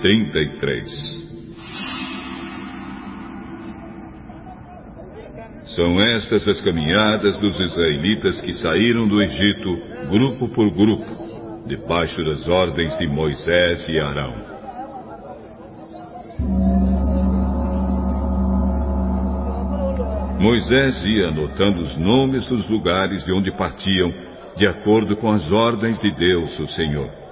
33 São estas as caminhadas dos israelitas que saíram do Egito, grupo por grupo, debaixo das ordens de Moisés e Arão. Moisés ia anotando os nomes dos lugares de onde partiam, de acordo com as ordens de Deus, o Senhor.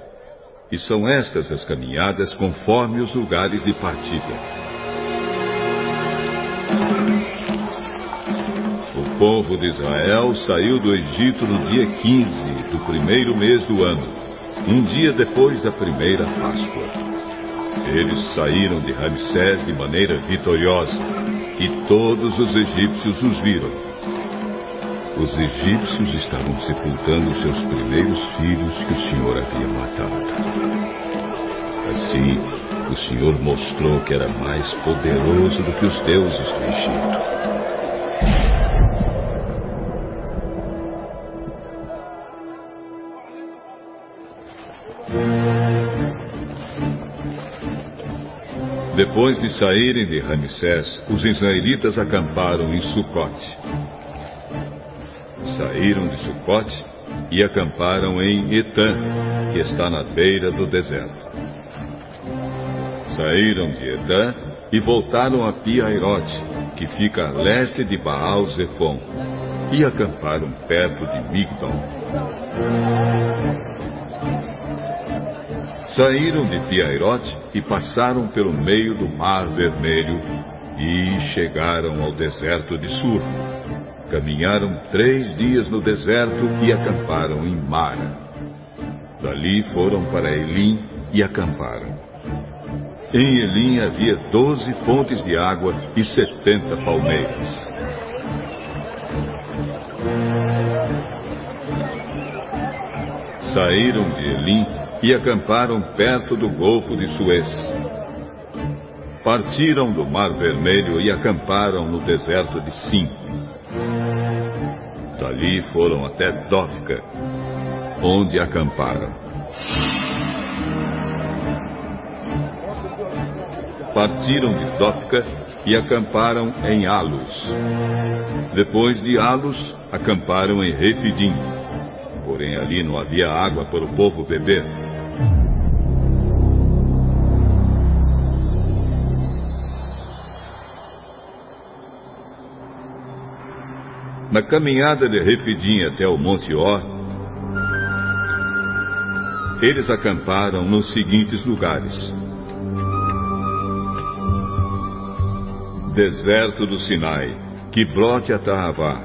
E são estas as caminhadas conforme os lugares de partida. povo de Israel saiu do Egito no dia 15 do primeiro mês do ano, um dia depois da primeira Páscoa. Eles saíram de Ramsés de maneira vitoriosa, e todos os egípcios os viram. Os egípcios estavam sepultando seus primeiros filhos que o Senhor havia matado. Assim, o Senhor mostrou que era mais poderoso do que os deuses do Egito. Depois de saírem de Ramsés, os israelitas acamparam em Sucote. Saíram de Sucote e acamparam em Etã, que está na beira do deserto. Saíram de Etã e voltaram a Piairote, que fica a leste de Baal Zephon, e acamparam perto de Migdol. Saíram de Piairote e passaram pelo meio do Mar Vermelho e chegaram ao deserto de Sur. Caminharam três dias no deserto e acamparam em Mara. Dali foram para Elim e acamparam. Em Elim havia doze fontes de água e setenta palmeiras. Saíram de Elim e acamparam perto do Golfo de Suez. Partiram do Mar Vermelho e acamparam no deserto de Sim. Dali foram até Dófica, onde acamparam. Partiram de Dófica e acamparam em Alos. Depois de Alos, acamparam em Refidim. Porém, ali não havia água para o povo beber. Na caminhada de Refidim até o Monte Or, eles acamparam nos seguintes lugares: Deserto do Sinai, Quibrote Atahavá,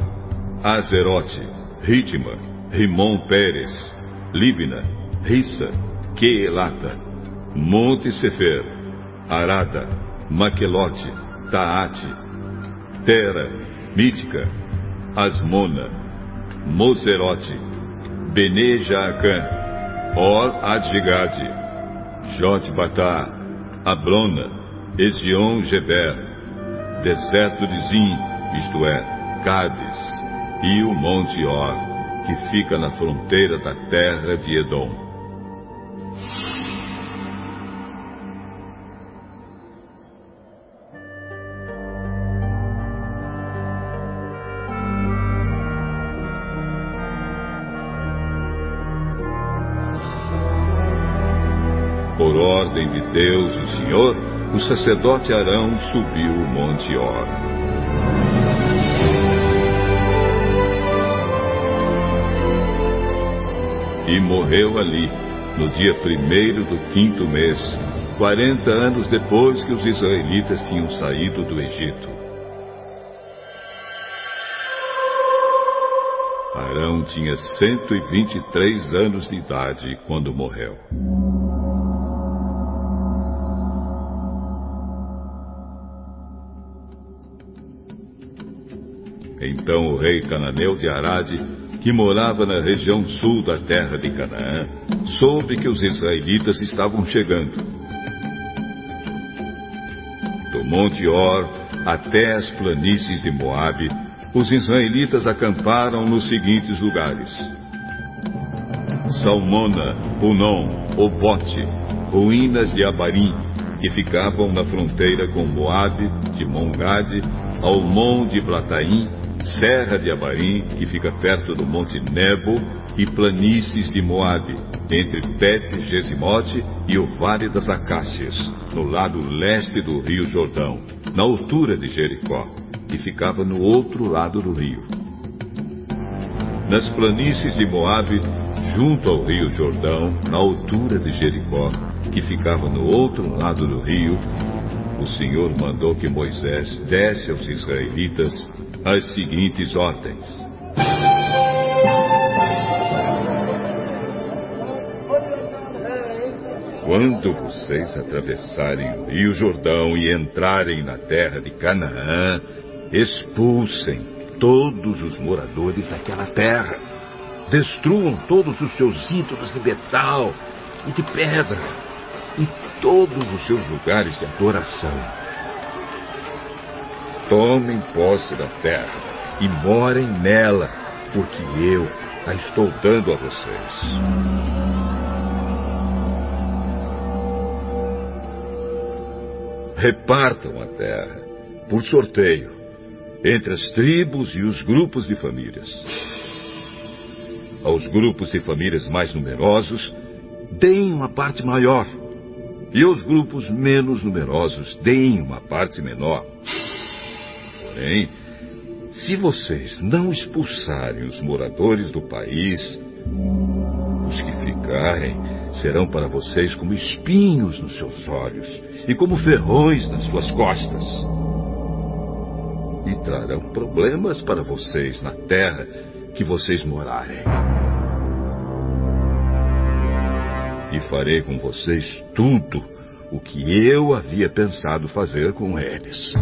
Azerote, Ritma, Rimon Pérez, Líbina, Rissa, Queelata, Monte Sefer, Arada, Maquelote, Taate, Tera, Mítica, Asmona, Moserote, Bene Jaacan, Or Adjigade, Jotbatá, Abrona, Ezion Geber, deserto de Zim, isto é, Cádiz, e o Monte Or, que fica na fronteira da terra de Edom. Ordem de Deus, o Senhor, o sacerdote Arão subiu o monte Or. E morreu ali, no dia primeiro do quinto mês, quarenta anos depois que os israelitas tinham saído do Egito. Arão tinha 123 anos de idade quando morreu. Então o rei cananeu de Arade, que morava na região sul da terra de Canaã, soube que os israelitas estavam chegando. Do Monte Or até as planícies de Moabe, os israelitas acamparam nos seguintes lugares: Salmona, Punon, Obote, ruínas de Abarim, que ficavam na fronteira com Moabe, de Mongade, ao monte Plataim, Serra de Abarim, que fica perto do Monte Nebo, e planícies de Moabe, entre Bet Gesimote e o Vale das Acácias, no lado leste do rio Jordão, na altura de Jericó, que ficava no outro lado do rio. Nas planícies de Moabe, junto ao rio Jordão, na altura de Jericó, que ficava no outro lado do rio, o Senhor mandou que Moisés desse aos israelitas as seguintes ordens. Quando vocês atravessarem o rio Jordão e entrarem na terra de Canaã, expulsem todos os moradores daquela terra. Destruam todos os seus ídolos de metal e de pedra todos os seus lugares de adoração. Tomem posse da terra e morem nela, porque eu a estou dando a vocês. repartam a terra, por sorteio, entre as tribos e os grupos de famílias. Aos grupos de famílias mais numerosos, deem uma parte maior, e aos grupos menos numerosos, deem uma parte menor. Porém, se vocês não expulsarem os moradores do país, os que ficarem serão para vocês como espinhos nos seus olhos e como ferrões nas suas costas. E trarão problemas para vocês na terra que vocês morarem. e farei com vocês tudo o que eu havia pensado fazer com eles.